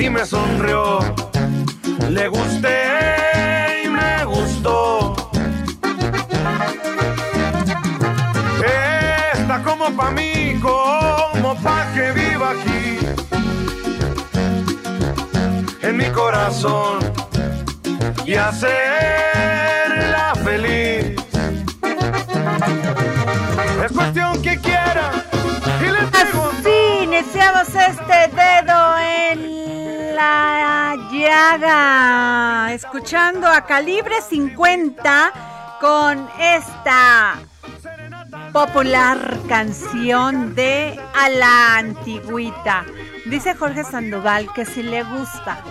Y me sonrió, le gusté y me gustó. Está como pa' mí, como pa' que viva aquí. En mi corazón y hacerla feliz. Es cuestión que quiera escuchando a Calibre 50 con esta popular canción de A la Antigüita. Dice Jorge Sandoval que si le gusta.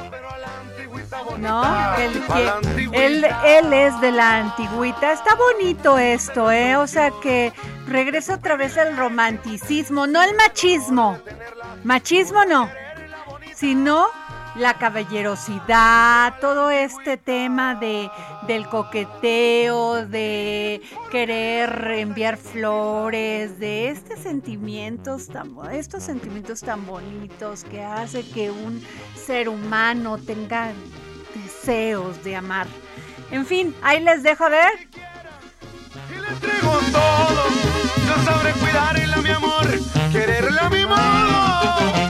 ¿No? Él, que él, él es de la antigüita. Está bonito esto, ¿eh? O sea que regresa otra vez el romanticismo, no el machismo. Machismo no, sino la caballerosidad, todo este tema de del coqueteo, de querer enviar flores, de estos sentimientos tan estos sentimientos tan bonitos que hace que un ser humano tenga deseos de amar. En fin, ahí les dejo ver. y todo. Yo sabré cuidarla, mi amor, quererla a mi modo.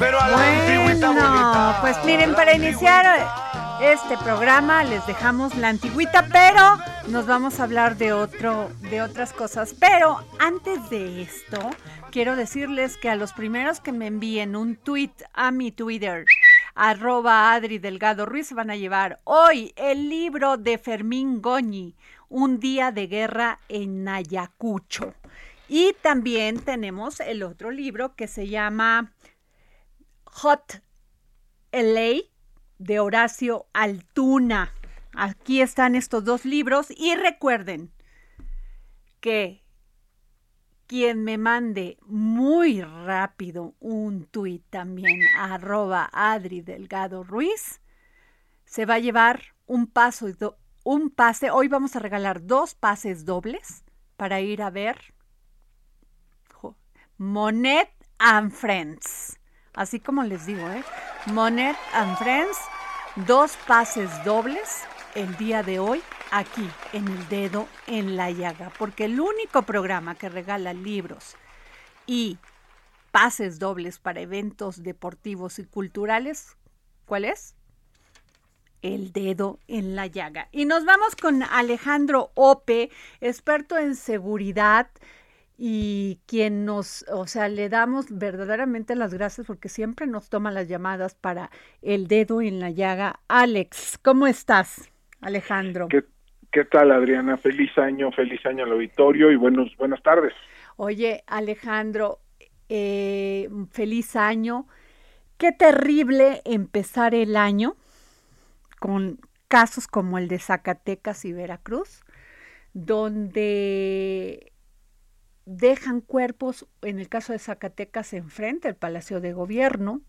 Pero a la antigüita Bueno, bonita. pues miren, para iniciar este programa les dejamos la antigüita, pero nos vamos a hablar de otro, de otras cosas. Pero antes de esto, quiero decirles que a los primeros que me envíen un tweet a mi Twitter, arroba Adri Delgado Ruiz, van a llevar hoy el libro de Fermín Goñi, Un día de guerra en Ayacucho. Y también tenemos el otro libro que se llama Hot LA de Horacio Altuna. Aquí están estos dos libros y recuerden que quien me mande muy rápido un tuit también arroba Adri Delgado Ruiz se va a llevar un paso un pase. Hoy vamos a regalar dos pases dobles para ir a ver Monet and Friends. Así como les digo, ¿eh? Monet and Friends, dos pases dobles el día de hoy aquí en el dedo en la llaga, porque el único programa que regala libros y pases dobles para eventos deportivos y culturales, ¿cuál es? El dedo en la llaga. Y nos vamos con Alejandro Ope, experto en seguridad y quien nos, o sea, le damos verdaderamente las gracias porque siempre nos toma las llamadas para el dedo en la llaga. Alex, ¿cómo estás, Alejandro? ¿Qué, qué tal, Adriana? Feliz año, feliz año al auditorio y buenos, buenas tardes. Oye, Alejandro, eh, feliz año. Qué terrible empezar el año con casos como el de Zacatecas y Veracruz, donde dejan cuerpos, en el caso de Zacatecas, enfrente del Palacio de Gobierno,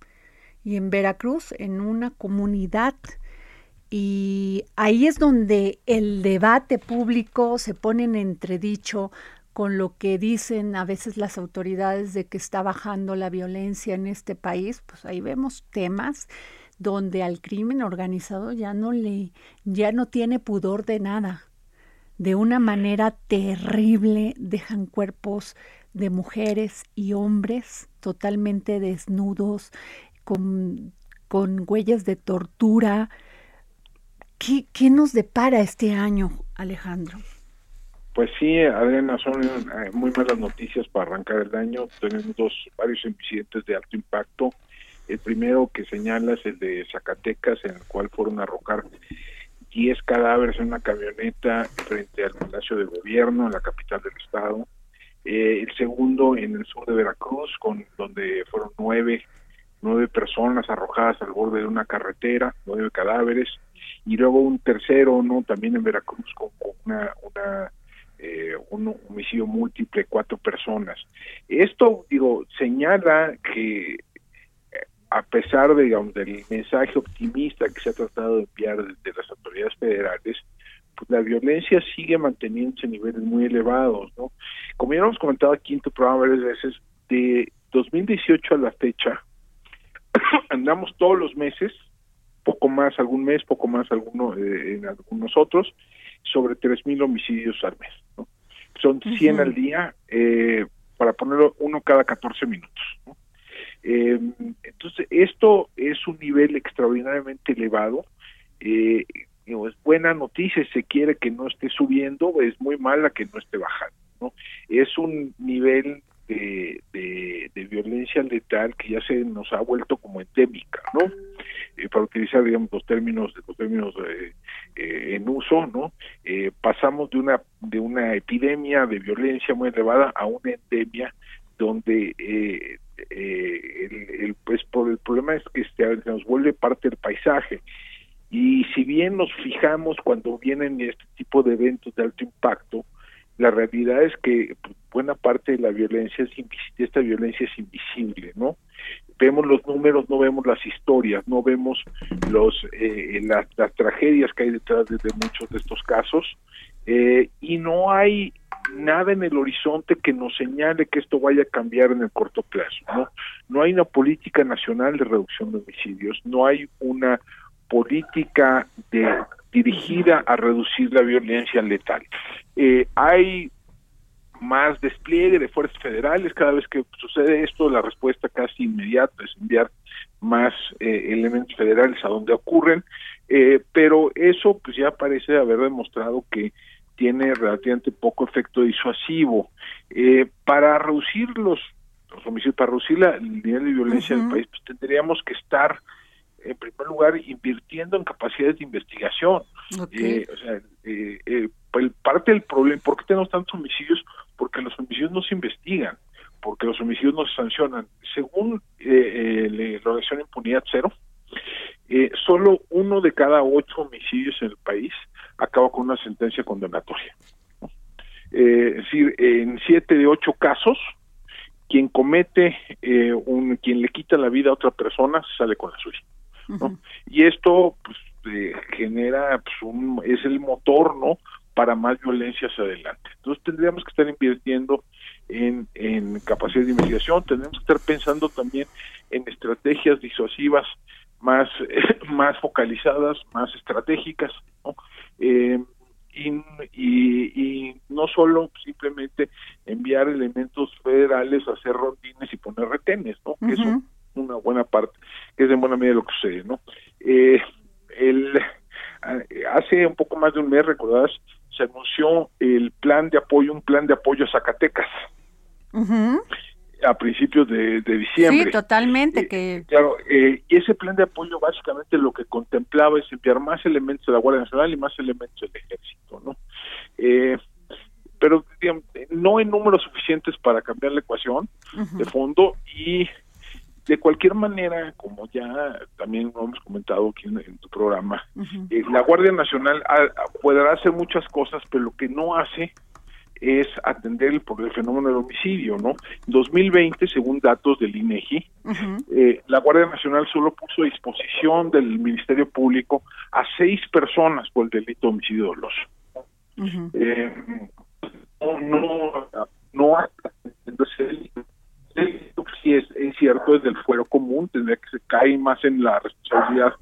y en Veracruz, en una comunidad. Y ahí es donde el debate público se pone en entredicho con lo que dicen a veces las autoridades de que está bajando la violencia en este país, pues ahí vemos temas donde al crimen organizado ya no le ya no tiene pudor de nada. De una manera terrible dejan cuerpos de mujeres y hombres totalmente desnudos, con, con huellas de tortura. ¿Qué, ¿Qué nos depara este año, Alejandro? Pues sí, Adriana, son eh, muy malas noticias para arrancar el año. Tenemos dos, varios incidentes de alto impacto. El primero que señala es el de Zacatecas, en el cual fueron a arrojar 10 cadáveres en una camioneta frente al Palacio de Gobierno, en la capital del estado. Eh, el segundo en el sur de Veracruz, con donde fueron nueve, nueve personas arrojadas al borde de una carretera, nueve cadáveres. Y luego un tercero, no, también en Veracruz, con, una, eh, un homicidio múltiple, cuatro personas. Esto, digo, señala que a pesar de, digamos, del mensaje optimista que se ha tratado de enviar desde las autoridades federales, pues la violencia sigue manteniéndose a niveles muy elevados, ¿no? Como ya hemos comentado aquí en tu programa varias veces, de 2018 a la fecha, andamos todos los meses, poco más algún mes, poco más alguno eh, en algunos otros, sobre 3.000 homicidios al mes. ¿no? Son 100 al día, eh, para ponerlo uno cada 14 minutos. ¿no? Eh, entonces, esto es un nivel extraordinariamente elevado. Eh, es buena noticia se quiere que no esté subiendo, es muy mala que no esté bajando. ¿no? Es un nivel de, violencia letal que ya se nos ha vuelto como endémica, ¿no? Eh, para utilizar, los términos, los términos eh, eh, en uso, ¿no? Pasamos de una de una epidemia de violencia muy elevada a una endemia donde eh, eh, el, pues por el problema es que se nos vuelve parte del paisaje y si bien nos fijamos cuando vienen este tipo de eventos de alto impacto, la realidad es que pues, buena parte de la violencia es de esta violencia es invisible, ¿no? Vemos los números, no vemos las historias, no vemos los eh, las, las, tragedias que hay detrás de, de muchos de estos casos eh, y no hay nada en el horizonte que nos señale que esto vaya a cambiar en el corto plazo, ¿no? No hay una política nacional de reducción de homicidios, no hay una política de, dirigida a reducir la violencia letal. Eh, hay más despliegue de fuerzas federales, cada vez que sucede esto, la respuesta casi inmediata es enviar más eh, elementos federales a donde ocurren, eh, pero eso pues ya parece haber demostrado que tiene relativamente poco efecto disuasivo. Eh, para reducir los, los homicidios, para reducir la, el nivel de violencia uh -huh. en el país, pues tendríamos que estar en primer lugar invirtiendo en capacidades de investigación. Okay. Eh, o sea, eh, eh, el, parte del problema, ¿por qué tenemos tantos homicidios? Porque los homicidios no se investigan, porque los homicidios no se sancionan. Según la organización Impunidad Cero, solo uno de cada ocho homicidios en el país acaba con una sentencia condenatoria. es decir, en siete de ocho casos, quien comete, un, quien le quita la vida a otra persona, sale con la suya. ¿no? Uh -huh. Y esto pues, eh, genera, pues, un, es el motor, ¿no? Para más violencia hacia adelante. Entonces tendríamos que estar invirtiendo en, en capacidad de investigación, tendríamos que estar pensando también en estrategias disuasivas más, más focalizadas, más estratégicas, ¿no? Eh, y, y, y, no solo simplemente enviar elementos federales a hacer rondines y poner retenes, ¿no? Uh -huh. Que eso una buena parte, que es en buena medida lo que sucede, ¿no? Eh, el, hace un poco más de un mes, recordarás, se anunció el plan de apoyo, un plan de apoyo a Zacatecas. Uh -huh. A principios de, de, diciembre. Sí, totalmente. Eh, que Claro, eh, y ese plan de apoyo básicamente lo que contemplaba es enviar más elementos de la Guardia Nacional y más elementos del Ejército, ¿no? Eh, pero digamos, no en números suficientes para cambiar la ecuación uh -huh. de fondo y de cualquier manera, como ya también lo hemos comentado aquí en, en tu programa, uh -huh. eh, la Guardia Nacional a, a, podrá hacer muchas cosas, pero lo que no hace es atender el, el fenómeno del homicidio, ¿no? En 2020, según datos del INEGI, eh, la Guardia Nacional solo puso a disposición del Ministerio Público a seis personas por el delito de homicidio doloso. eh, no, no, no, entonces si es, es cierto es del fuero común, tendría que se cae más en la responsabilidad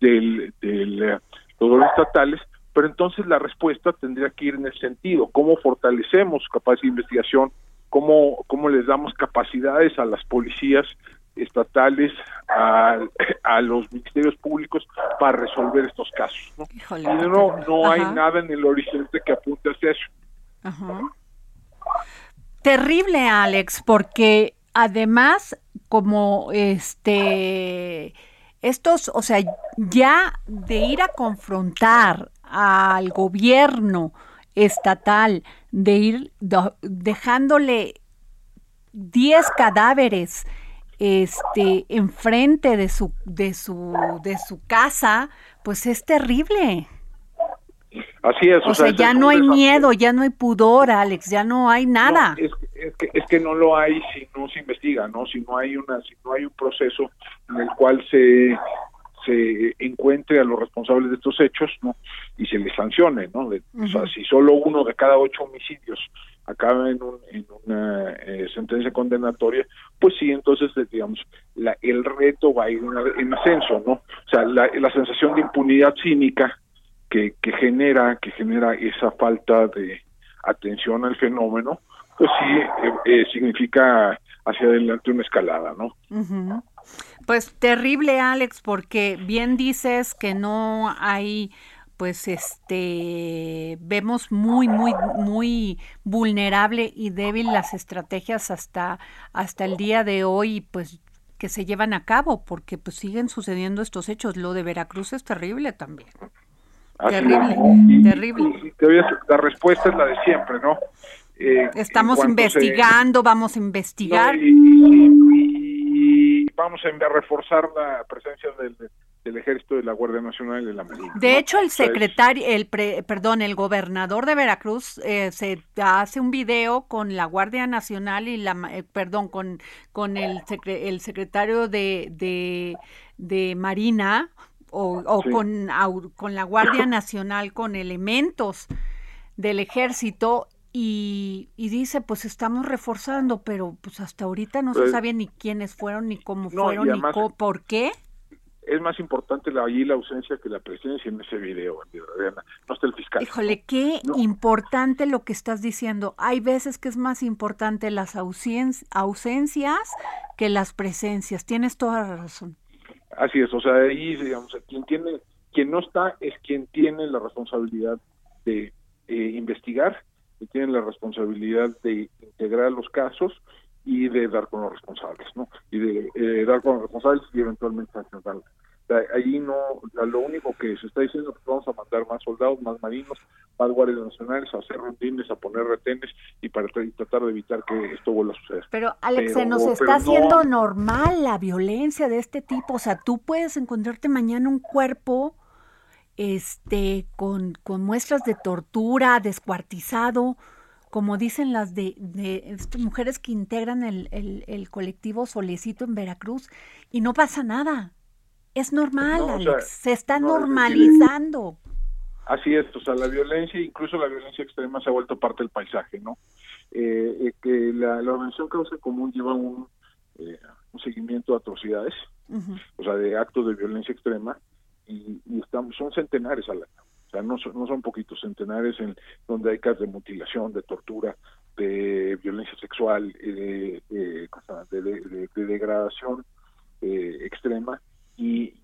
del, del eh, los estatales, pero entonces la respuesta tendría que ir en el sentido, cómo fortalecemos capacidad de investigación, cómo, cómo les damos capacidades a las policías estatales, a, a los ministerios públicos para resolver estos casos. ¿no? Híjole, y no, no hay Ajá. nada en el horizonte que apunte hacia eso. Ajá. Terrible, Alex, porque además, como este, estos, o sea, ya de ir a confrontar al gobierno estatal, de ir do- dejándole 10 cadáveres este enfrente de su de su de su casa, pues es terrible. Así es. O sea, ese ya no hay miedo, ya no hay pudor, Alex, ya no hay nada. No, es, es que, es que no lo hay si no se investiga, ¿no? Si no hay una, si no hay un proceso en el cual se se encuentre a los responsables de estos hechos, ¿no? Y se les sancione, ¿no? De- O sea, si solo uno de cada ocho homicidios acaba en, un- en una eh, sentencia condenatoria, pues sí, entonces, eh, digamos, la, el reto va a ir en, en ascenso, ¿no? O sea, la, la sensación de impunidad cínica que, que genera que genera esa falta de atención al fenómeno, pues sí eh, eh, significa hacia adelante una escalada, ¿no? Ujú. Pues terrible, Alex, porque bien dices que no hay, pues este, vemos muy, muy, muy vulnerable y débil las estrategias hasta, hasta el día de hoy, pues que se llevan a cabo, porque pues siguen sucediendo estos hechos. Lo de Veracruz es terrible también. Así Terrible. Y- terrible. y la respuesta es la de siempre, ¿no? Eh, Estamos se- investigando, vamos a investigar. Vamos a reforzar la presencia del, del ejército, de la Guardia Nacional y de la Marina. De ¿no? hecho, el secretario, el pre- perdón, el gobernador de Veracruz eh, se hace un video con la Guardia Nacional y la, eh, perdón, con, con el, secre- el secretario de, de, de Marina o, o Sí. con, con la Guardia Nacional, con elementos del ejército y, y dice, pues estamos reforzando, pero pues hasta ahorita no se Pues- sabe ni quiénes fueron, ni cómo No, fueron, ni además- por qué. es más importante la, allí la ausencia que la presencia en ese video, Adriana. No está el fiscal. Híjole, qué No. importante lo que estás diciendo. Hay veces que es más importante las ausen- ausencias que las presencias. Tienes toda la razón. Así es, o sea, ahí, digamos, quien tiene, quien no está es quien tiene la responsabilidad de eh, investigar, y tiene la responsabilidad de integrar los casos y de dar con los responsables, ¿no? Y de eh, dar con los responsables y eventualmente sancionarlos. O sea, ahí no, lo único que se está diciendo es que vamos a mandar más soldados, más marinos, más guardias nacionales, a hacer rondines, a poner retenes y para y tratar de evitar que esto vuelva a suceder. Pero, Alex, se Pero- nos pero está no- haciendo normal la violencia de este tipo. O sea, tú puedes encontrarte mañana un cuerpo este, con, con muestras de tortura, descuartizado, como dicen las de, de estas mujeres que integran el, el- el colectivo Solecito en Veracruz, y no pasa nada. Es normal, No, o sea, Alex. Se está no, normalizando. Así es, o sea, la violencia, incluso la violencia extrema se ha vuelto parte del paisaje, ¿no? Eh, eh, que la, la Organización Causa Común lleva un, eh, un seguimiento de atrocidades, o sea, de actos de violencia extrema, y, y estamos, son centenares al año. O sea, no son, no son poquitos, centenares en donde hay casos de mutilación, de tortura, de violencia sexual, eh, de, de- de- de degradación eh, extrema, y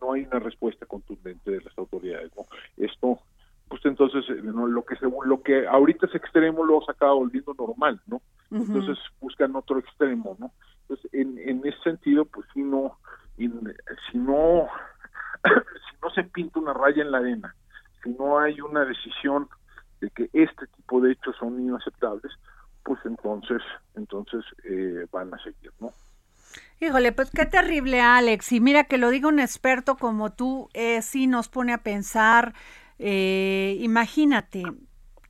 no hay una respuesta contundente de las autoridades. ¿no? Esto, pues entonces, eh, no, lo que según lo que ahorita es extremo lo se acaba volviendo normal, ¿no? Entonces buscan otro extremo, ¿no? Entonces, en, en ese sentido, pues si no, si no, si no se pinta una raya en la arena, si no hay una decisión de que este tipo de hechos son inaceptables, pues entonces, entonces eh, van a seguir, ¿no? Híjole, pues qué terrible, Alex. Y mira que lo diga un experto como tú, eh, sí nos pone a pensar, eh, imagínate,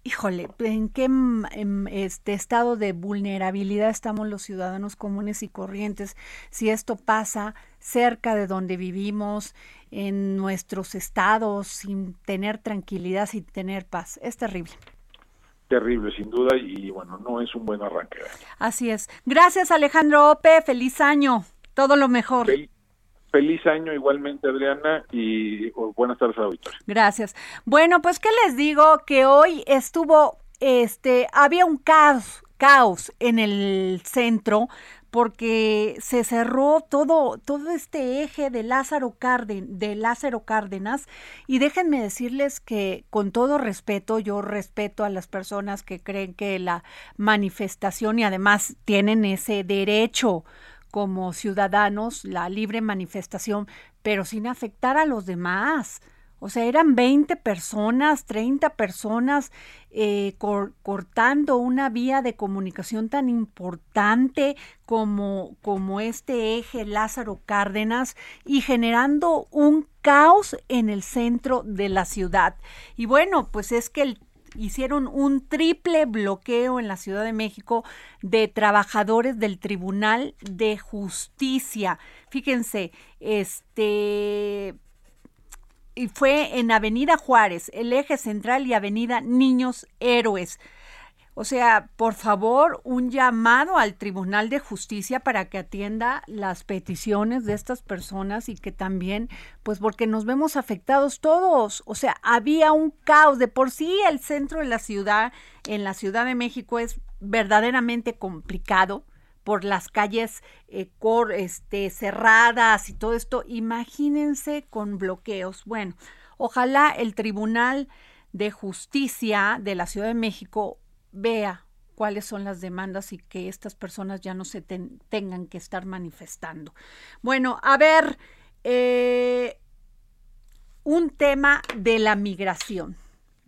híjole, ¿en qué em, este estado de vulnerabilidad estamos los ciudadanos comunes y corrientes si esto pasa cerca de donde vivimos, en nuestros estados, sin tener tranquilidad, sin tener paz? Es terrible. Terrible, sin duda, y bueno, no es un buen arranque. Así es. Gracias, Alejandro Ope. Feliz año. Todo lo mejor. Feliz año igualmente, Adriana, y buenas tardes a Gracias. Bueno, pues qué les digo que hoy estuvo, este, había un caos, caos en el centro porque se cerró todo, todo este eje de Lázaro, de Lázaro Cárdenas y déjenme decirles que con todo respeto, yo respeto a las personas que creen que la manifestación y además tienen ese derecho como ciudadanos, la libre manifestación, pero sin afectar a los demás. O sea, eran 20 personas, 30 personas eh, cortando una vía de comunicación tan importante como, como este eje Lázaro Cárdenas y generando un caos en el centro de la ciudad. Y bueno, pues es que hicieron un triple bloqueo en la Ciudad de México de trabajadores del Tribunal de Justicia. Fíjense, este y fue en Avenida Juárez, el eje central y Avenida Niños Héroes. O sea, por favor, un llamado al Tribunal de Justicia para que atienda las peticiones de estas personas y que también, pues porque nos vemos afectados todos. O sea, había un caos. De por sí el centro de la ciudad, en la Ciudad de México, es verdaderamente complicado por las calles eh, este, cerradas y todo esto. Imagínense con bloqueos. Bueno, ojalá el Tribunal de Justicia de la Ciudad de México vea cuáles son las demandas y que estas personas ya no se tengan que estar manifestando. Bueno, a ver, eh, un tema de la migración.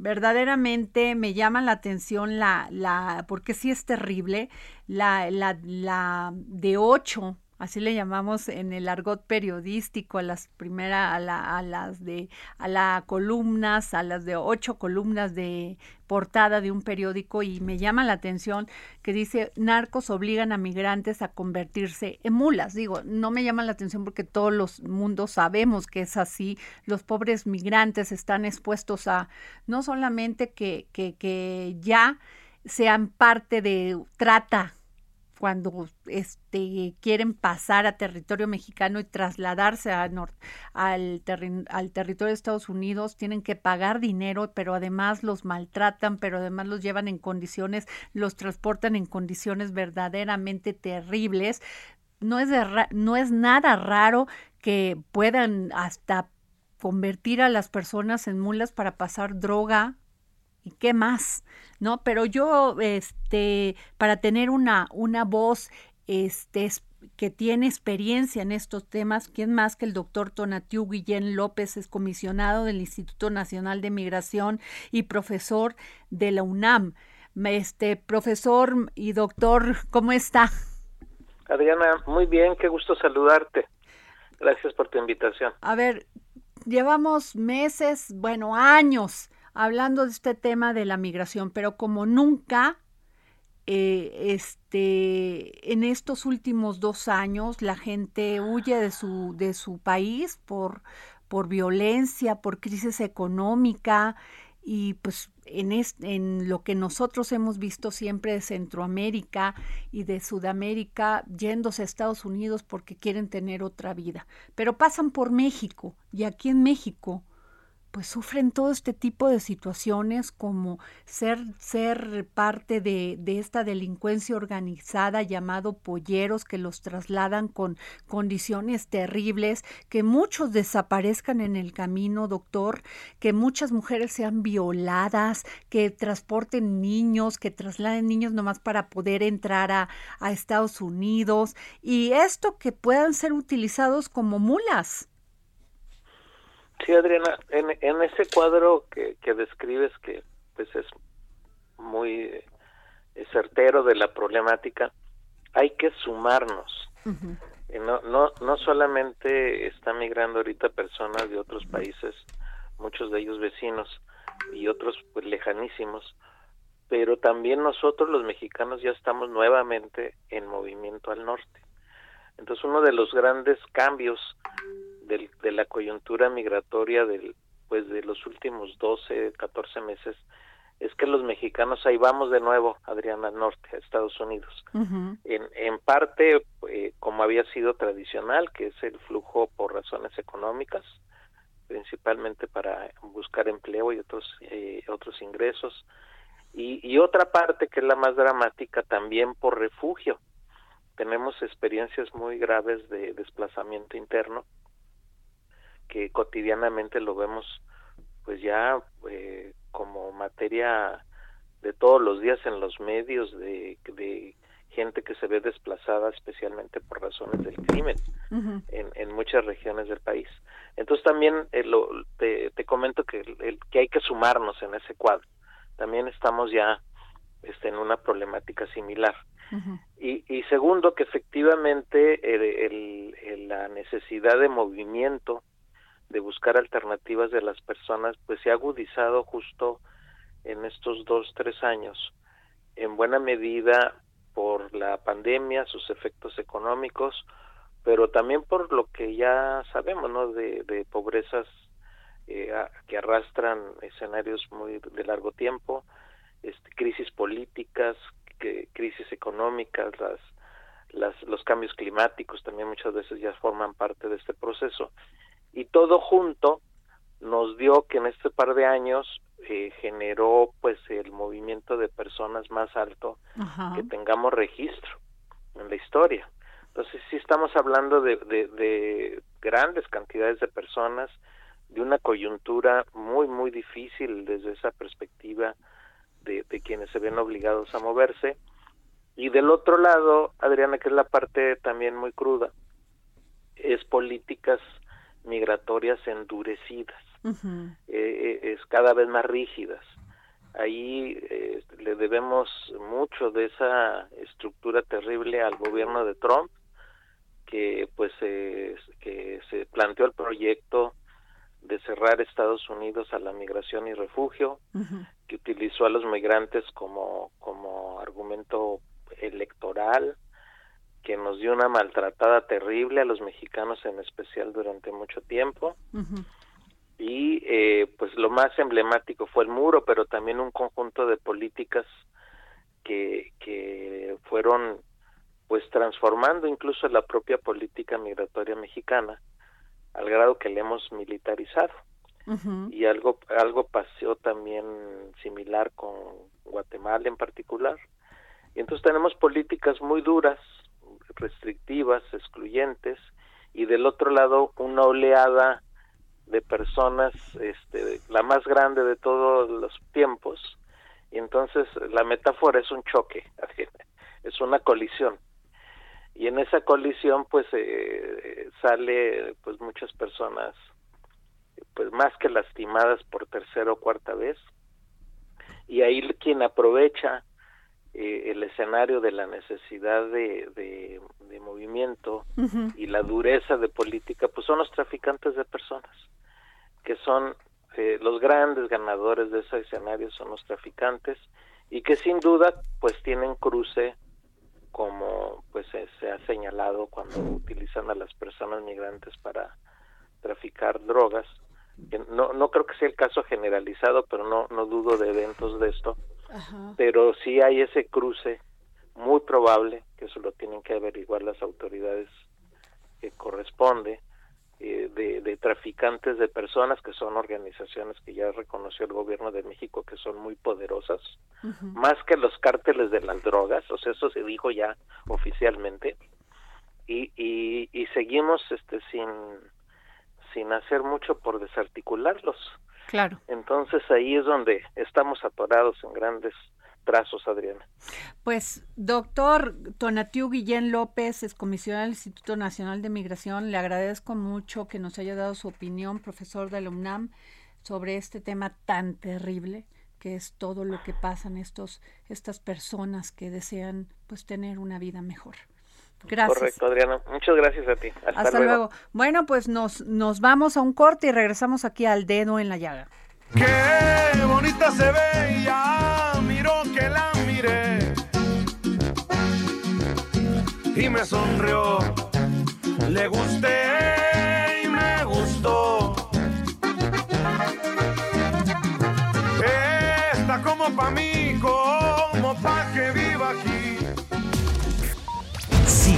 Verdaderamente me llama la atención la, la, porque sí es terrible, la, la, la de ocho así le llamamos en el argot periodístico a las primeras, a, a las de, a las columnas, a las de ocho columnas de portada de un periódico y me llama la atención que dice narcos obligan a migrantes a convertirse en mulas. Digo, no me llama la atención porque todos los mundos sabemos que es así. Los pobres migrantes están expuestos a no solamente que, que, que ya sean parte de trata cuando este, quieren pasar a territorio mexicano y trasladarse a al, al territorio de Estados Unidos, tienen que pagar dinero, pero además los maltratan, pero además los llevan en condiciones, los transportan en condiciones verdaderamente terribles. No es, no es nada raro que puedan hasta convertir a las personas en mulas para pasar droga y qué más, ¿no? Pero yo, este, para tener una, una voz, este, que tiene experiencia en estos temas, ¿quién más que el doctor Tonatiu Guillén López es comisionado del Instituto Nacional de Migración y profesor de la UNAM? Este, profesor y doctor, ¿cómo está? Adriana, muy bien, qué gusto saludarte. Gracias por tu invitación. A ver, llevamos meses, bueno, años hablando de este tema de la migración, pero como nunca, eh, este, en estos últimos dos años la gente huye de su, de su país por, por violencia, por crisis económica y pues en, en lo que nosotros hemos visto siempre de Centroamérica y de Sudamérica yéndose a Estados Unidos porque quieren tener otra vida, pero pasan por México y aquí en México pues sufren todo este tipo de situaciones como ser, ser parte de, de, esta delincuencia organizada llamado polleros que los trasladan con condiciones terribles, que muchos desaparezcan en el camino, doctor, que muchas mujeres sean violadas, que transporten niños, que trasladen niños nomás para poder entrar a, a Estados Unidos y esto que puedan ser utilizados como mulas. Sí, Adriana, en, en ese cuadro que, que describes, que pues es muy eh, certero de la problemática, hay que sumarnos. no, no, no solamente están migrando ahorita personas de otros países, muchos de ellos vecinos y otros pues lejanísimos, pero también nosotros los mexicanos ya estamos nuevamente en movimiento al norte. Entonces uno de los grandes cambios del, de la coyuntura migratoria del, pues de los últimos 12, 14 meses es que los mexicanos ahí vamos de nuevo, Adriana, al norte, a Estados Unidos. en, en parte, eh, como había sido tradicional, que es el flujo por razones económicas, principalmente para buscar empleo y otros, eh, otros ingresos. Y, y otra parte que es la más dramática también por refugio. Tenemos experiencias muy graves de desplazamiento interno que cotidianamente lo vemos pues ya eh, como materia de todos los días en los medios de, de gente que se ve desplazada especialmente por razones del crimen en, en, muchas regiones del país. Entonces también eh, lo, te, te, comento que, el, que hay que sumarnos en ese cuadro. También estamos ya este, en una problemática similar. y, y, segundo, que efectivamente el, el, la necesidad de movimiento de buscar alternativas de las personas, pues se ha agudizado justo en estos dos, tres años, en buena medida por la pandemia, sus efectos económicos, pero también por lo que ya sabemos, ¿no? De, de pobrezas eh, que arrastran escenarios muy de largo tiempo, este, crisis políticas, que, crisis económicas, las, las, los cambios climáticos también muchas veces ya forman parte de este proceso y todo junto nos dio que en este par de años eh, generó pues el movimiento de personas más alto que tengamos registro en la historia. Entonces sí estamos hablando de, de, de, grandes cantidades de personas, de una coyuntura muy muy difícil desde esa perspectiva de, de quienes se ven obligados a moverse. Y del otro lado, Adriana, que es la parte también muy cruda, es políticas migratorias endurecidas, eh, eh, es cada vez más rígidas. Ahí eh, le debemos mucho de esa estructura terrible al gobierno de Trump, que pues que se planteó el proyecto de cerrar Estados Unidos a la migración y refugio, que utilizó a los migrantes como como argumento electoral, que nos dio una maltratada terrible a los mexicanos en especial durante mucho tiempo. Y eh, pues lo más emblemático fue el muro, pero también un conjunto de políticas que, que fueron pues transformando incluso la propia política migratoria mexicana al grado que le hemos militarizado. Y algo algo pasó también similar con Guatemala en particular. Y entonces tenemos políticas muy duras restrictivas, excluyentes, y del otro lado una oleada de personas, este, la más grande de todos los tiempos, y entonces la metáfora es un choque, es una colisión. Y en esa colisión pues eh, sale pues muchas personas pues más que lastimadas por tercera o cuarta vez y ahí quien aprovecha eh, el escenario de la necesidad de, de, movimiento y la dureza de política, pues son los traficantes de personas, que son eh, los grandes ganadores de ese escenario, son los traficantes, y que sin duda pues tienen cruce como pues se ha señalado cuando utilizan a las personas migrantes para traficar drogas. No, no creo que sea el caso generalizado, pero no, no dudo de eventos de esto pero sí hay ese cruce muy probable, que eso lo tienen que averiguar las autoridades que corresponde, eh, de, traficantes de personas, que son organizaciones que ya reconoció el gobierno de México que son muy poderosas, más que los cárteles de las drogas, o sea, eso se dijo ya oficialmente, y, y, y seguimos este sin, sin hacer mucho por desarticularlos. Claro. Entonces ahí es donde estamos atorados en grandes trazos, Adriana. Pues, doctor Tonatiu Guillén López, es comisionado del Instituto Nacional de Migración, le agradezco mucho que nos haya dado su opinión, profesor de la UNAM, sobre este tema tan terrible que es todo lo que pasan estos estas personas que desean pues tener una vida mejor. Gracias. Correcto, Adriana. Muchas gracias a ti. Hasta, luego. Bueno, pues nos, nos vamos a un corte y regresamos aquí al dedo en la llaga. Qué bonita se veía, mi miró que la miré y me sonrió. Le gusté y me gustó. Está como pa' mí,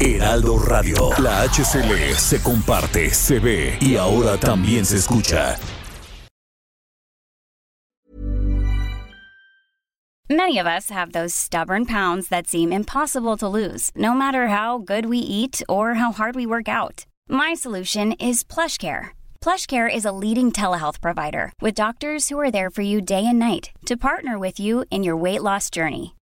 Heraldo Radio, la HCL se comparte, se ve y ahora también se escucha. Many of us have those stubborn pounds that seem impossible to lose, no matter how good we eat or how hard we work out. My solution is PlushCare. PlushCare is a leading telehealth provider with doctors who are there for you day and night to partner with you in your weight loss journey.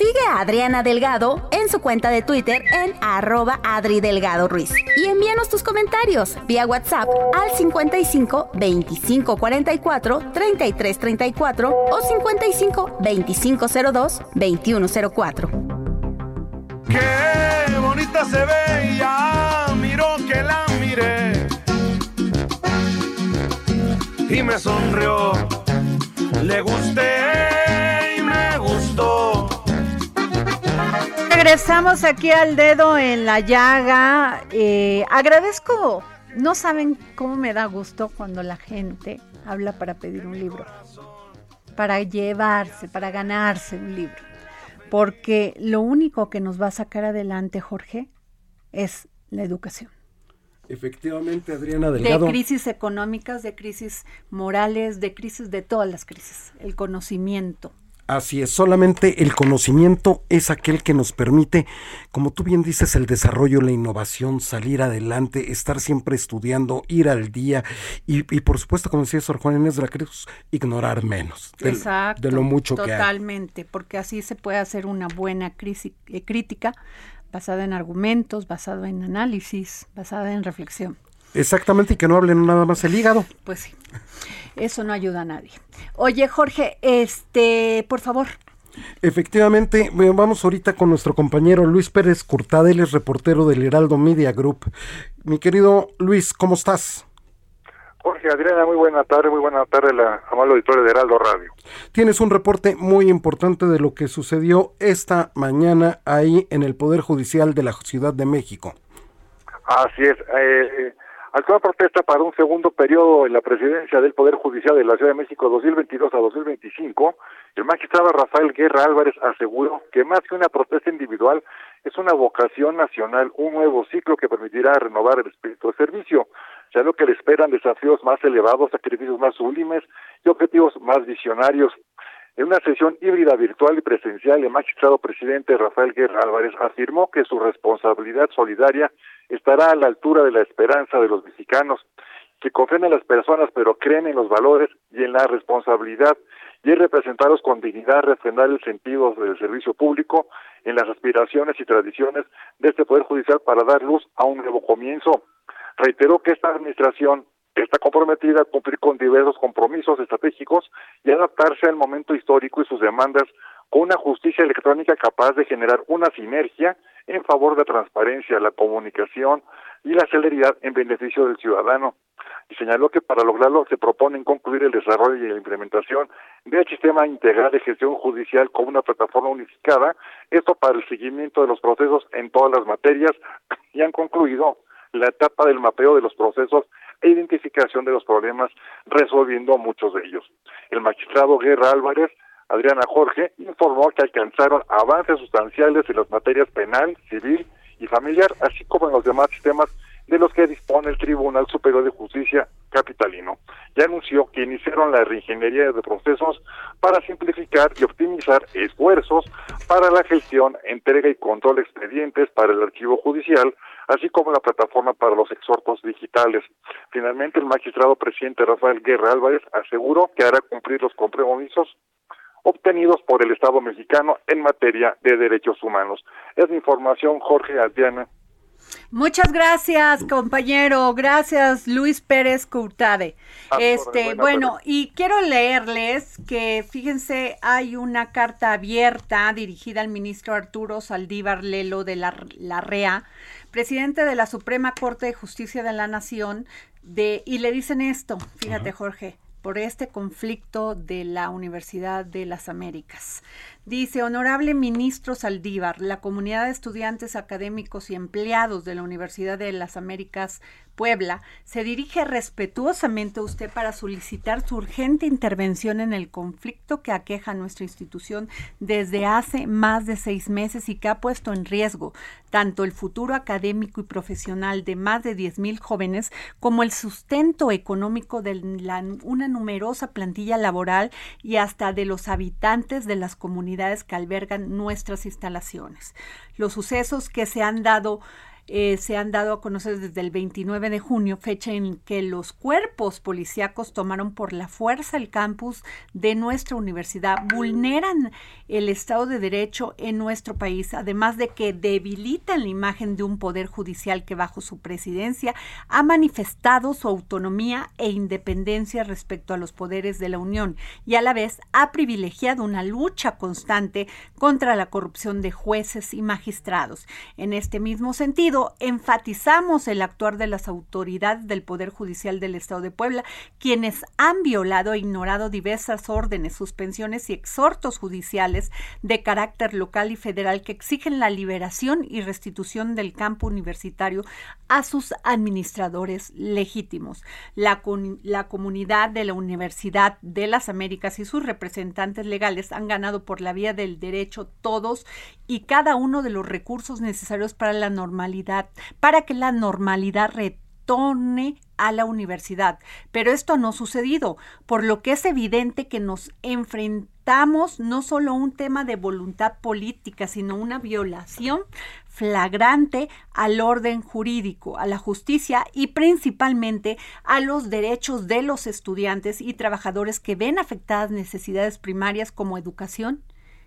Sigue a Adriana Delgado en su cuenta de Twitter en arroba Adri Delgado Ruiz. Y envíanos tus comentarios vía WhatsApp al 55 25 44 33 34 o 55 25 02 21 04. Qué bonita se ve, ya miró que la miré y me sonrió. Le gusté Regresamos aquí al dedo en la llaga. Eh, agradezco, no saben cómo me da gusto cuando la gente habla para pedir un libro, para llevarse, para ganarse un libro. Porque lo único que nos va a sacar adelante, Jorge, es la educación. Efectivamente, Adriana Delgado. De crisis económicas, de crisis morales, de crisis de todas las crisis. El conocimiento. Así es, solamente el conocimiento es aquel que nos permite, como tú bien dices, el desarrollo, la innovación, salir adelante, estar siempre estudiando, ir al día y, y por supuesto, como decía Sor Juan Inés de la Cruz, ignorar menos de, Exacto, de lo mucho que hay. Totalmente, porque así se puede hacer una buena crisis, eh, crítica basada en argumentos, basada en análisis, basada en reflexión. Exactamente, y que no hablen nada más el hígado. Pues sí, eso no ayuda a nadie. Oye, Jorge, este, por favor. Efectivamente, vamos ahorita con nuestro compañero Luis Pérez Curtada, él es reportero del Heraldo Media Group. Mi querido Luis, ¿cómo estás? Jorge Adriana, muy buena tarde, muy buena tarde la amable auditorio de Heraldo Radio. Tienes un reporte muy importante de lo que sucedió esta mañana ahí en el Poder Judicial de la Ciudad de México. Así es, eh, actual protesta para un segundo periodo en la presidencia del Poder Judicial de la Ciudad de México 2022 a 2025, el magistrado Rafael Guerra Álvarez aseguró que más que una protesta individual, es una vocación nacional, un nuevo ciclo que permitirá renovar el espíritu de servicio, ya lo que le esperan desafíos más elevados, sacrificios más sublimes y objetivos más visionarios. En una sesión híbrida virtual y presencial, el magistrado presidente Rafael Guerra Álvarez afirmó que su responsabilidad solidaria estará a la altura de la esperanza de los mexicanos, que confían en las personas pero creen en los valores y en la responsabilidad y en representarlos con dignidad, refrendar el sentido del servicio público en las aspiraciones y tradiciones de este Poder Judicial para dar luz a un nuevo comienzo. Reiteró que esta administración está comprometida a cumplir con diversos compromisos estratégicos y adaptarse al momento histórico y sus demandas con una justicia electrónica capaz de generar una sinergia en favor de la transparencia, la comunicación y la celeridad en beneficio del ciudadano. Y señaló que para lograrlo se proponen concluir el desarrollo y la implementación del sistema integral de gestión judicial como una plataforma unificada, esto para el seguimiento de los procesos en todas las materias y han concluido la etapa del mapeo de los procesos e identificación de los problemas, resolviendo muchos de ellos. El magistrado Guerra Álvarez, Adriana Jorge, informó que alcanzaron avances sustanciales en las materias penal, civil y familiar, así como en los demás sistemas de los que dispone el Tribunal Superior de Justicia capitalino. Ya anunció que iniciaron la reingeniería de procesos para simplificar y optimizar esfuerzos para la gestión, entrega y control de expedientes para el archivo judicial, así como la plataforma para los exhortos digitales. Finalmente, el magistrado presidente Rafael Guerra Álvarez aseguró que hará cumplir los compromisos obtenidos por el Estado mexicano en materia de derechos humanos. Es mi información, Jorge Adriana. Muchas gracias, compañero. Gracias, Luis Pérez Curtade. Este, bueno, y quiero leerles que, fíjense, hay una carta abierta dirigida al ministro Arturo Saldívar Lelo de la, la REA, presidente de la Suprema Corte de Justicia de la Nación, de, y le dicen esto, fíjate, Jorge por este conflicto de la Universidad de las Américas. Dice, honorable ministro Saldívar, la comunidad de estudiantes académicos y empleados de la Universidad de las Américas Puebla se dirige respetuosamente a usted para solicitar su urgente intervención en el conflicto que aqueja a nuestra institución desde hace más de seis meses y que ha puesto en riesgo tanto el futuro académico y profesional de más de 10.000 jóvenes como el sustento económico de una numerosa plantilla laboral y hasta de los habitantes de las comunidades que albergan nuestras instalaciones. Los sucesos que se han dado eh, se han dado a conocer desde el 29 de junio, fecha en que los cuerpos policíacos tomaron por la fuerza el campus de nuestra universidad, vulneran el Estado de Derecho en nuestro país, además de que debilitan la imagen de un poder judicial que bajo su presidencia ha manifestado su autonomía e independencia respecto a los poderes de la Unión y a la vez ha privilegiado una lucha constante contra la corrupción de jueces y magistrados. En este mismo sentido, enfatizamos el actuar de las autoridades del Poder Judicial del Estado de Puebla, quienes han violado e ignorado diversas órdenes, suspensiones y exhortos judiciales de carácter local y federal que exigen la liberación y restitución del campo universitario a sus administradores legítimos. La, comunidad de la Universidad de las Américas y sus representantes legales han ganado por la vía del derecho todos y cada uno de los recursos necesarios para la normalidad para que la normalidad retorne a la universidad. Pero esto no ha sucedido, por lo que es evidente que nos enfrentamos no solo a un tema de voluntad política, sino una violación flagrante al orden jurídico, a la justicia y principalmente a los derechos de los estudiantes y trabajadores que ven afectadas necesidades primarias como educación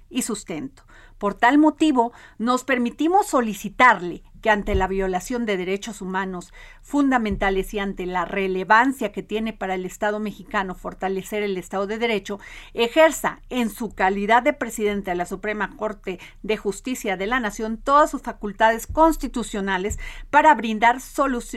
y sustento. Por tal motivo, nos permitimos solicitarle que ante la violación de derechos humanos fundamentales y ante la relevancia que tiene para el Estado mexicano fortalecer el Estado de Derecho, ejerza en su calidad de presidente de la Suprema Corte de Justicia de la Nación todas sus facultades constitucionales para brindar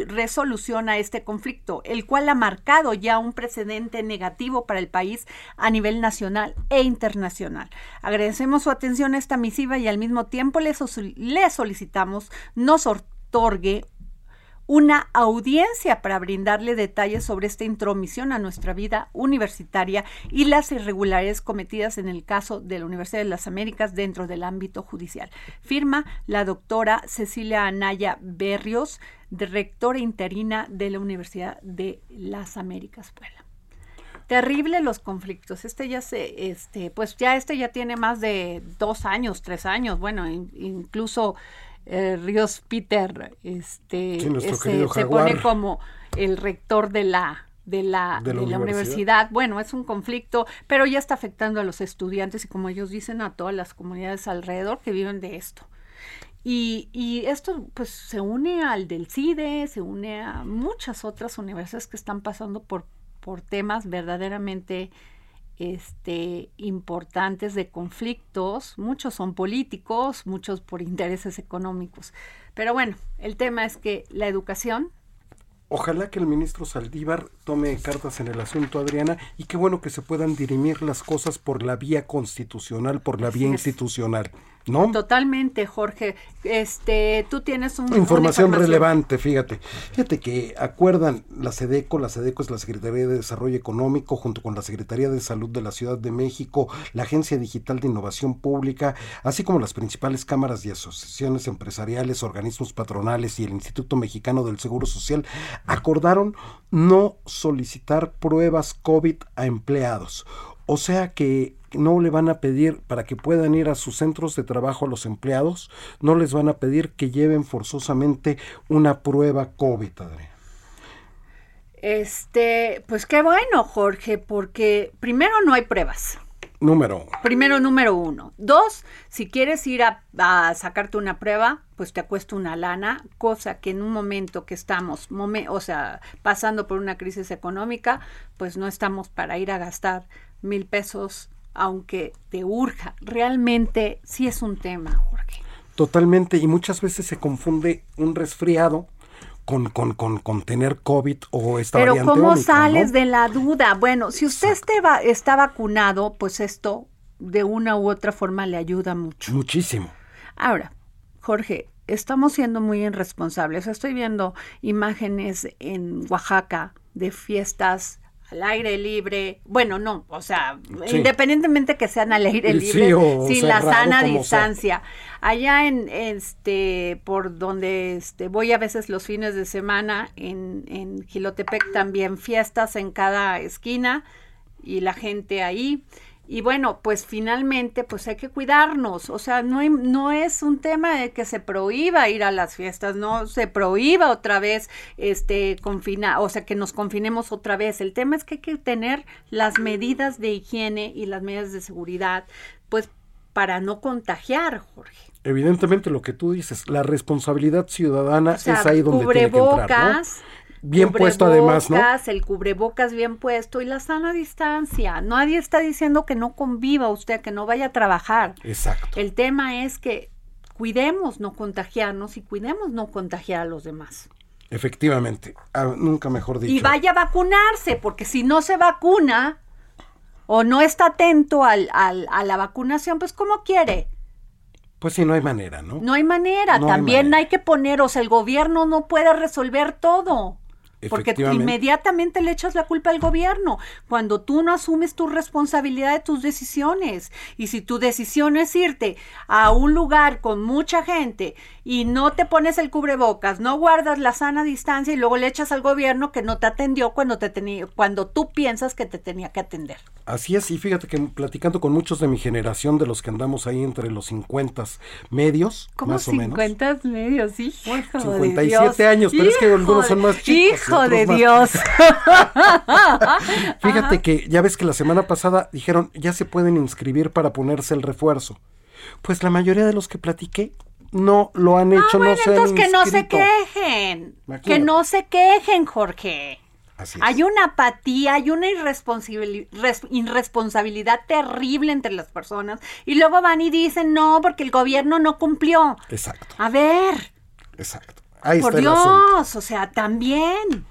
resolución a este conflicto, el cual ha marcado ya un precedente negativo para el país a nivel nacional e internacional. Agradecemos su atención a esta misiva y al mismo tiempo le, le solicitamos no otorgue una audiencia para brindarle detalles sobre esta intromisión a nuestra vida universitaria y las irregularidades cometidas en el caso de la Universidad de las Américas dentro del ámbito judicial. Firma la doctora Cecilia Anaya Berrios, rectora interina de la Universidad de las Américas Puebla. Terrible los conflictos. Este ya se, este, pues ya este ya tiene más de dos años, tres años, bueno, incluso eh, Ríos Peter este, se, pone como el rector de la de la, de la, universidad. universidad. Bueno, es un conflicto, pero ya está afectando a los estudiantes y como ellos dicen, a todas las comunidades alrededor que viven de esto. Y, y, esto pues se une al del CIDE, se une a muchas otras universidades que están pasando por, por temas verdaderamente este, importantes de conflictos, muchos son políticos, muchos por intereses económicos. Pero bueno, el tema es que la educación Ojalá que el ministro Saldívar tome cartas en el asunto, Adriana, y qué bueno que se puedan dirimir las cosas por la vía constitucional, por la vía institucional. ¿No? Totalmente, Jorge. Este, tú tienes un, información, relevante, fíjate. Fíjate que acuerdan la SEDECO, la SEDECO es la Secretaría de Desarrollo Económico, junto con la Secretaría de Salud de la Ciudad de México, la Agencia Digital de Innovación Pública, así como las principales cámaras y asociaciones empresariales, organismos patronales y el Instituto Mexicano del Seguro Social, acordaron no solicitar pruebas COVID a empleados. O sea que no le van a pedir para que puedan ir a sus centros de trabajo a los empleados, no les van a pedir que lleven forzosamente una prueba COVID, Adriana. Este, pues qué bueno, Jorge, porque primero no hay pruebas. Número uno. Primero, número uno. Dos, si quieres ir a, a, sacarte una prueba, pues te cuesta una lana, cosa que en un momento que estamos, o sea, pasando por una crisis económica, pues no estamos para ir a gastar mil pesos aunque te urja. Realmente sí es un tema, Jorge. Totalmente, y muchas veces se confunde un resfriado con, con, con, con tener COVID o esta Pero ¿cómo sales de la duda? Bueno, si usted está vacunado, pues esto de una u otra forma le ayuda mucho. Muchísimo. Ahora, Jorge, estamos siendo muy irresponsables. Estoy viendo imágenes en Oaxaca de fiestas al aire libre, bueno, no, o sea, independientemente que sean al aire libre, sin la sana distancia. Allá en este, por donde este, voy a veces los fines de semana, en, en Gilotepec también fiestas en cada esquina y la gente ahí. Y bueno, pues finalmente, pues hay que cuidarnos. O sea, no, no es un tema de que se prohíba ir a las fiestas, no se prohíba otra vez, este, confina, o sea, que nos confinemos otra vez. El tema es que hay que tener las medidas de higiene y las medidas de seguridad, pues para no contagiar, Jorge. Evidentemente lo que tú dices, la responsabilidad ciudadana es ahí donde tiene que entrar, ¿no? Bien puesto además, ¿no? El cubrebocas bien puesto y la sana distancia. Nadie está diciendo que no conviva usted, que no vaya a trabajar. Exacto. El tema es que cuidemos no contagiarnos y cuidemos no contagiar a los demás. Efectivamente, ah, nunca mejor dicho. Y vaya a vacunarse, porque si no se vacuna o no está atento al, al, a la vacunación, pues ¿cómo quiere? Pues sí, no hay manera, ¿no? No hay manera. También hay, hay que poner, o sea, el gobierno no puede resolver todo. Porque inmediatamente le echas la culpa al gobierno cuando tú no asumes tu responsabilidad de tus decisiones. Y si tu decisión es irte a un lugar con mucha gente y no te pones el cubrebocas, no guardas la sana distancia y luego le echas al gobierno que no te atendió cuando te tenía, cuando tú piensas que te tenía que atender. Así es, y fíjate que platicando con muchos de mi generación, de los que andamos ahí entre los 50 medios, más o menos. 50 medios, hijo 57 años, pero es que algunos son más chicos. Hijo de Dios. fíjate que ya ves que la semana pasada dijeron, ya se pueden inscribir para ponerse el refuerzo. Pues la mayoría de los que platiqué no lo han hecho, no se entonces que no se quejen. Que no se quejen, Jorge. Hay una apatía, hay una irresponsabilidad terrible entre las personas y luego van y dicen no porque el gobierno no cumplió. Exacto. A ver. Exacto. Ahí Por Dios, o sea, también.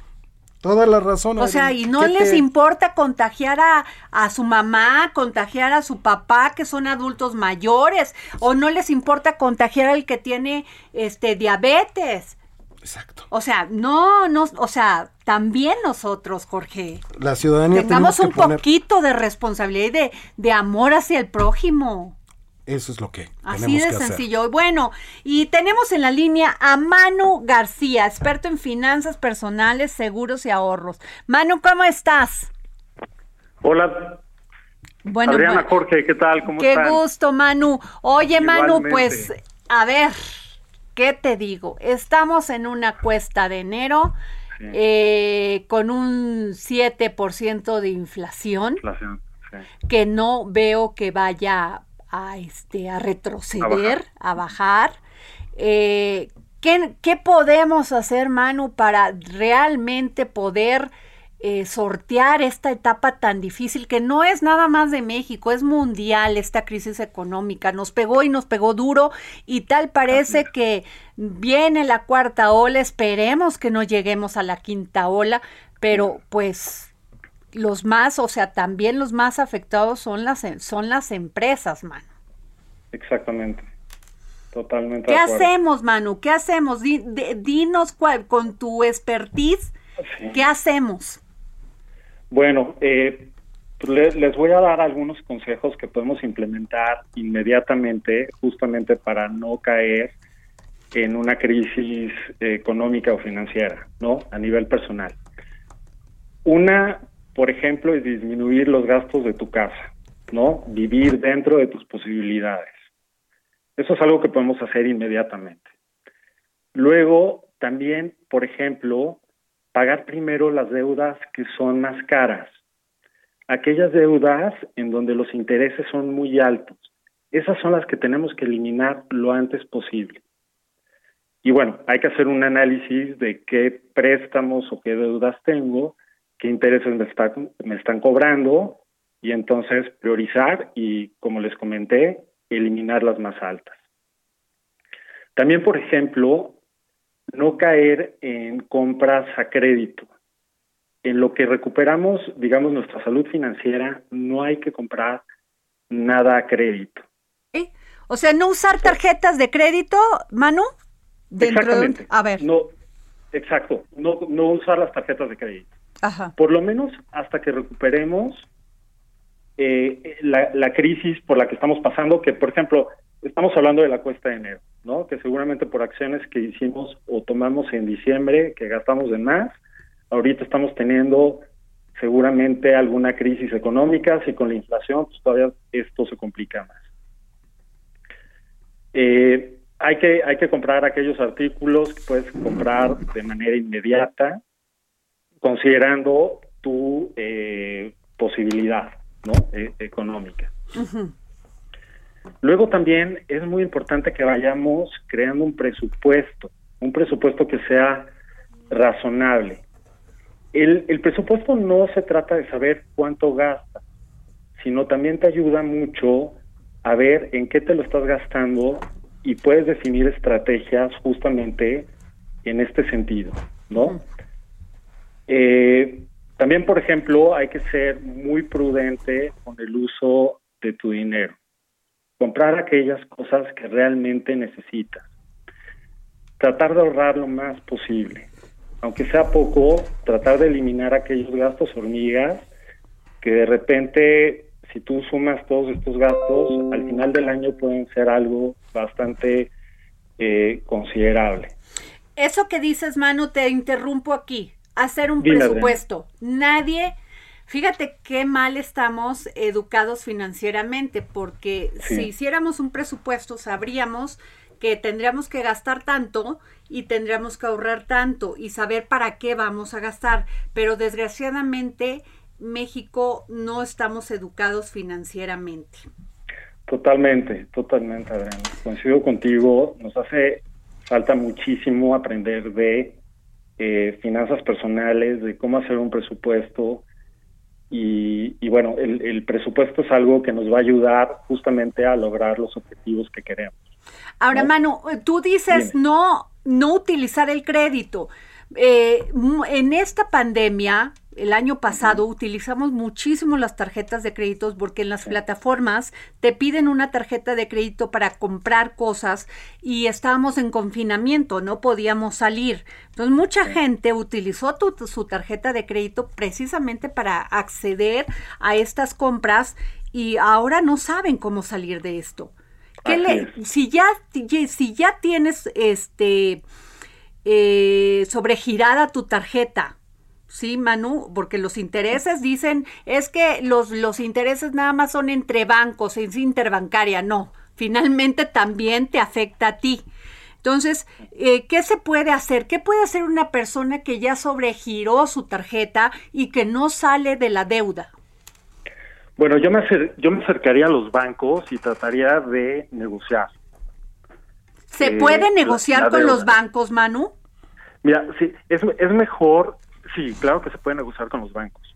Toda la razón. O sea, y no les importa contagiar a, a, su mamá, contagiar a su papá, que son adultos mayores, o no les importa contagiar al que tiene este diabetes. Exacto. O sea, no, no, o sea, también nosotros, Jorge. La ciudadanía tengamos un poquito de responsabilidad y de, de amor hacia el prójimo. Eso es lo que Así de sencillo. Bueno, y tenemos en la línea a Manu García, experto en finanzas personales, seguros y ahorros. Manu, ¿cómo estás? Hola. Bueno, Adriana Jorge, ¿qué tal? ¿Cómo Qué gusto, Manu. Oye, Manu, pues, a ver, ¿qué te digo? Estamos en una cuesta de enero eh, con un 7% de inflación, que no veo que vaya a, este, a retroceder, a bajar. Eh, ¿qué, ¿qué, podemos hacer, Manu, para realmente poder eh, sortear esta etapa tan difícil que no es nada más de México, es mundial esta crisis económica. Nos pegó y nos pegó duro y tal parece que viene la cuarta ola, esperemos que no lleguemos a la quinta ola, pero pues los más, o sea, también los más afectados son las, son las empresas, mano. Exactamente. Totalmente. ¿Qué hacemos, Manu? ¿Qué hacemos? dinos cuál, con tu expertise, ¿qué hacemos? Bueno, eh, pues les voy a dar algunos consejos que podemos implementar inmediatamente, justamente para no caer en una crisis económica o financiera, ¿no? A nivel personal. Una, por ejemplo, es disminuir los gastos de tu casa, ¿no? Vivir dentro de tus posibilidades. Eso es algo que podemos hacer inmediatamente. Luego, también, por ejemplo, pagar primero las deudas que son más caras. Aquellas deudas en donde los intereses son muy altos. Esas son las que tenemos que eliminar lo antes posible. Y bueno, hay que hacer un análisis de qué préstamos o qué deudas tengo, qué intereses me, me están cobrando y entonces priorizar y, como les comenté, eliminar las más altas. También, por ejemplo, no caer en compras a crédito. En lo que recuperamos, digamos, nuestra salud financiera, no hay que comprar nada a crédito. O sea, no usar tarjetas de crédito, Manu. Exactamente. A ver. No, exacto. No, no usar las tarjetas de crédito. Por lo menos hasta que recuperemos eh, la, la crisis por la que estamos pasando, que por ejemplo, estamos hablando de la cuesta de enero, ¿no? Que seguramente por acciones que hicimos o tomamos en diciembre, que gastamos de más, ahorita estamos teniendo seguramente alguna crisis económica, si con la inflación, pues todavía esto se complica más. Eh, hay que hay que comprar aquellos artículos que puedes comprar de manera inmediata, considerando tu eh, posibilidad, ¿no? E, económica. Luego también es muy importante que vayamos creando un presupuesto, un presupuesto que sea razonable. El, el presupuesto no se trata de saber cuánto gastas, sino también te ayuda mucho a ver en qué te lo estás gastando y puedes definir estrategias justamente en este sentido, ¿no? Eh, también, por ejemplo, hay que ser muy prudente con el uso de tu dinero. Comprar aquellas cosas que realmente necesitas. Tratar de ahorrar lo más posible. Aunque sea poco, tratar de eliminar aquellos gastos hormigas que de repente, si tú sumas todos estos gastos, al final del año pueden ser algo bastante eh, considerable. Eso que dices, Manu, te interrumpo aquí hacer un presupuesto. Nadie, fíjate qué mal estamos educados financieramente, porque si hiciéramos un presupuesto sabríamos que tendríamos que gastar tanto y tendríamos que ahorrar tanto y saber para qué vamos a gastar. Pero desgraciadamente México no estamos educados financieramente. Totalmente, totalmente, Adrián. Coincido contigo, nos hace falta muchísimo aprender de eh, finanzas personales, de cómo hacer un presupuesto. Y, bueno, el, presupuesto es algo que nos va a ayudar justamente a lograr los objetivos que queremos. Ahora, Manu, tú dices no, no utilizar el crédito. Eh, en esta pandemia, el año pasado utilizamos muchísimo las tarjetas de créditos porque en las plataformas te piden una tarjeta de crédito para comprar cosas y estábamos en confinamiento, no podíamos salir. Entonces mucha gente utilizó su tarjeta de crédito precisamente para acceder a estas compras y ahora no saben cómo salir de esto. Le, si ya si ya tienes este eh, sobregirada tu tarjeta Sí, Manu, porque los intereses dicen, es que los, los intereses nada más son entre bancos, es interbancaria, no, finalmente también te afecta a ti. Entonces, eh, ¿qué se puede hacer? ¿Qué puede hacer una persona que ya sobregiró su tarjeta y que no sale de la deuda? Bueno, yo me, yo me acercaría a los bancos y trataría de negociar. ¿Se puede eh, negociar con los bancos, Manu? Mira, sí, es, es mejor sí, claro que se puede negociar con los bancos.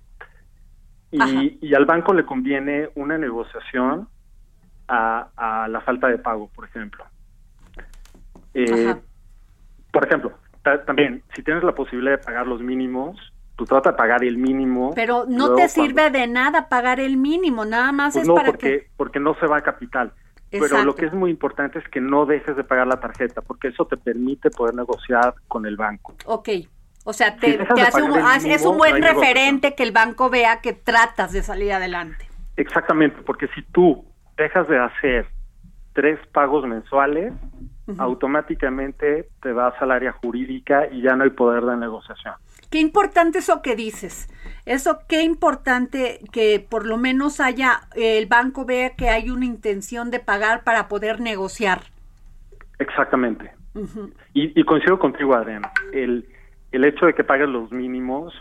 Y, y al banco le conviene una negociación a, a la falta de pago, por ejemplo. Eh, por ejemplo, también, si tienes la posibilidad de pagar los mínimos, tú trata de pagar el mínimo. Pero no te sirve de nada pagar el mínimo, nada más pues es para porque, porque no se va a capital. Pero lo que es muy importante es que no dejes de pagar la tarjeta, porque eso te permite poder negociar con el banco. Ok. O sea, te, hace un, es un buen referente que el banco vea que tratas de salir adelante. Exactamente, porque si tú dejas de hacer tres pagos mensuales, automáticamente te vas al área jurídica y ya no hay poder de negociación. Qué importante eso que dices. Eso qué importante que por lo menos haya el banco vea que hay una intención de pagar para poder negociar. Exactamente. y, y, coincido contigo, Adriana. El, el hecho de que pagues los mínimos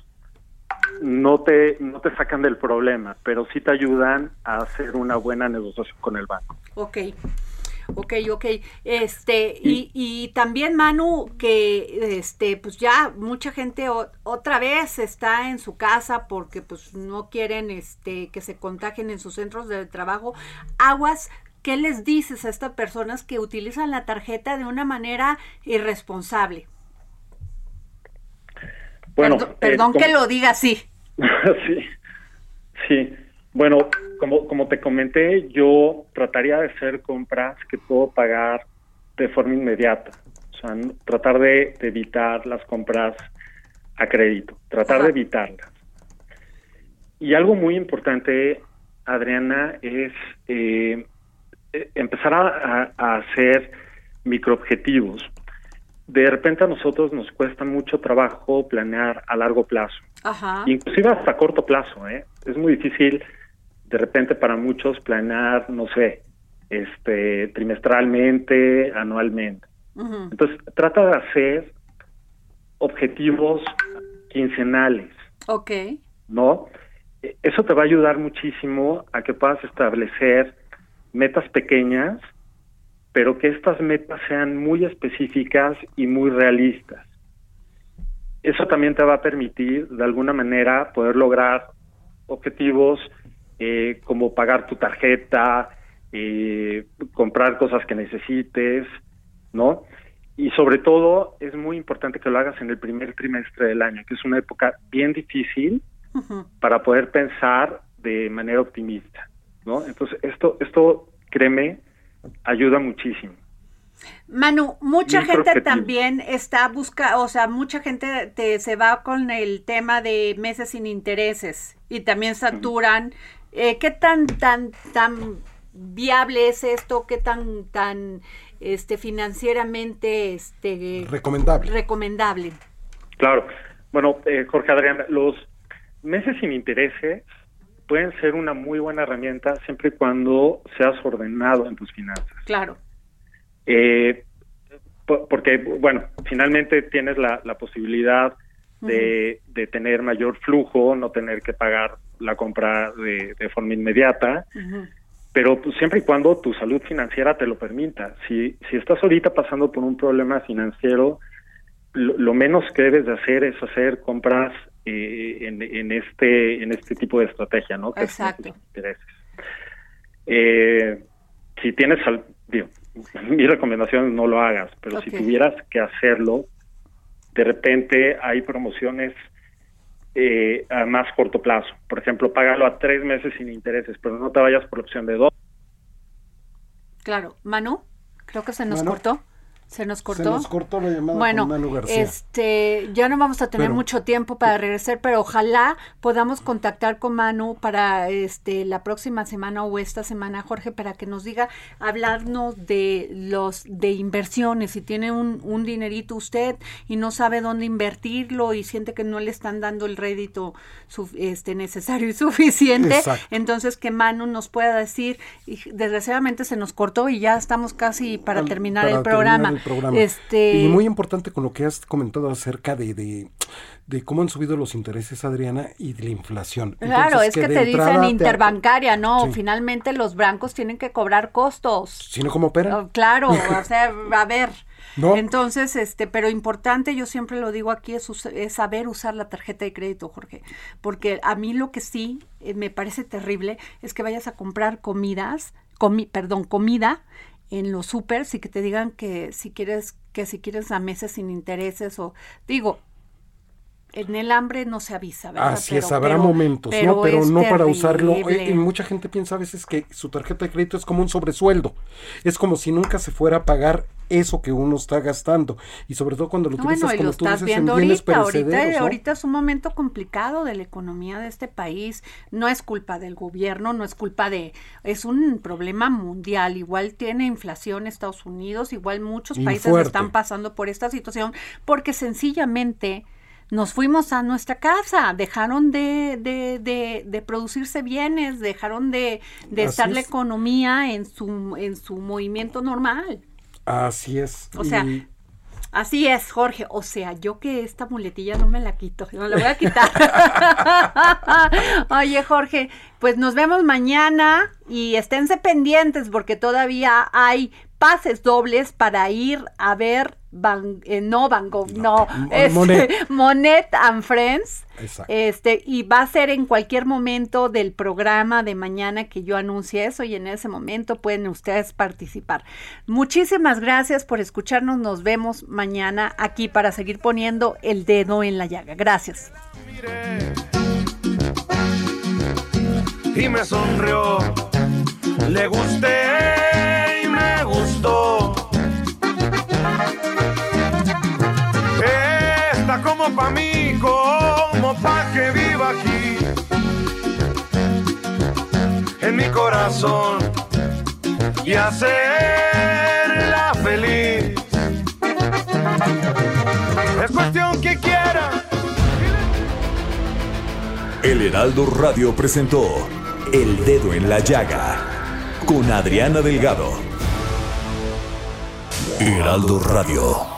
no te, no te sacan del problema, pero sí te ayudan a hacer una buena negociación con el banco. Ok. Ok, ok. Este, y, y también Manu, que este, pues ya mucha gente otra vez está en su casa porque pues no quieren este que se contagien en sus centros de trabajo. Aguas, ¿qué les dices a estas personas que utilizan la tarjeta de una manera irresponsable? Bueno, perdón, eh, que lo diga así. sí, sí. Bueno, como, como te comenté, yo trataría de hacer compras que puedo pagar de forma inmediata. O sea, tratar de, evitar las compras a crédito, tratar de evitarlas. Y algo muy importante, Adriana, es eh, eh, empezar a, a, hacer microobjetivos. De repente a nosotros nos cuesta mucho trabajo planear a largo plazo, Ajá. inclusive hasta corto plazo. ¿eh? Es muy difícil de repente para muchos planear, no sé, este trimestralmente, anualmente. Entonces, trata de hacer objetivos quincenales. Ok. ¿No? E, eso te va a ayudar muchísimo a que puedas establecer metas pequeñas, pero que estas metas sean muy específicas y muy realistas. Eso también te va a permitir, de alguna manera, poder lograr objetivos eh, como pagar tu tarjeta, eh, comprar cosas que necesites, ¿no? Y sobre todo es muy importante que lo hagas en el primer trimestre del año, que es una época bien difícil para poder pensar de manera optimista, ¿no? Entonces esto, esto créeme, ayuda muchísimo. Manu, mucha gente también está busca, o sea, mucha gente te, se va con el tema de meses sin intereses y también saturan eh, ¿Qué tan, tan, tan viable es esto? ¿Qué tan, tan este, financieramente este, recomendable? recomendable? Claro. Bueno, eh, Jorge Adrián, los meses sin intereses pueden ser una muy buena herramienta siempre y cuando seas ordenado en tus finanzas. Claro. Eh, porque, bueno, finalmente tienes la, la posibilidad de, de, tener mayor flujo, no tener que pagar la compra de, forma inmediata, pero pues, siempre y cuando tu salud financiera te lo permita. Si, si estás ahorita pasando por un problema financiero, lo, menos que debes de hacer es hacer compras eh, en, en, este en este tipo de estrategia, ¿no? Que Exacto. Intereses. Eh, si tienes, digo, mi recomendación es no lo hagas, pero si tuvieras que hacerlo, de repente hay promociones eh, a más corto plazo. Por ejemplo, págalo a tres meses sin intereses, pero no te vayas por la opción de dos. Claro. Manu, creo que se nos cortó. Se nos cortó. Se nos cortó la llamada bueno, con Manu García. este, ya no vamos a tener mucho tiempo para regresar, pero ojalá podamos contactar con Manu para este la próxima semana o esta semana, Jorge, para que nos diga, hablarnos de los de inversiones. Si tiene un, un dinerito usted y no sabe dónde invertirlo y siente que no le están dando el rédito este necesario y suficiente, entonces que Manu nos pueda decir, y desgraciadamente se nos cortó y ya estamos casi para terminar el programa el programa. Este... Y muy importante con lo que has comentado acerca de, de, de cómo han subido los intereses, Adriana, y de la inflación. Claro, es que, te dicen interbancaria, ¿no? Finalmente los bancos tienen que cobrar costos. Si no, ¿cómo operan? Oh, claro, o sea, a ver. Entonces, este, pero importante, yo siempre lo digo aquí, es, es, saber usar la tarjeta de crédito, Jorge. Porque a mí lo que sí eh, me parece terrible es que vayas a comprar comidas, comi perdón, comida en los supers y que te digan que si quieres que si quieres a meses sin intereses o digo en el hambre no se avisa, ¿verdad? Así es, habrá momentos, ¿no? Pero no para usarlo. Eh, y mucha gente piensa a veces que su tarjeta de crédito es como un sobresueldo. Es como si nunca se fuera a pagar eso que uno está gastando. Y sobre todo cuando lo utilizas como tú dices, en bienes ahorita, ahorita, ahorita es un momento complicado de la economía de este país. No es culpa del gobierno, no es culpa de... Es un problema mundial. Igual tiene inflación Estados Unidos, igual muchos países están pasando por esta situación porque sencillamente nos fuimos a nuestra casa, dejaron de, de, de, producirse bienes, dejaron de, estar la economía en su, en su movimiento normal. Así es. O sea, así es, Jorge. O sea, yo que esta muletilla no me la quito, no la voy a quitar. Oye, Jorge, pues nos vemos mañana y esténse pendientes porque todavía hay pases dobles para ir a ver Van, eh, no Van Gogh, no, este, Monet. and Friends. Este, y va a ser en cualquier momento del programa de mañana que yo anuncie eso y en ese momento pueden ustedes participar. Muchísimas gracias por escucharnos. Nos vemos mañana aquí para seguir poniendo el dedo en la llaga. Gracias. Y me sonrió, le gusté como pa' mí, como pa' que viva aquí. En mi corazón y hacerla feliz. Es cuestión que quiera. El Heraldo Radio presentó El Dedo en la Llaga con Adriana Delgado. Heraldo Radio.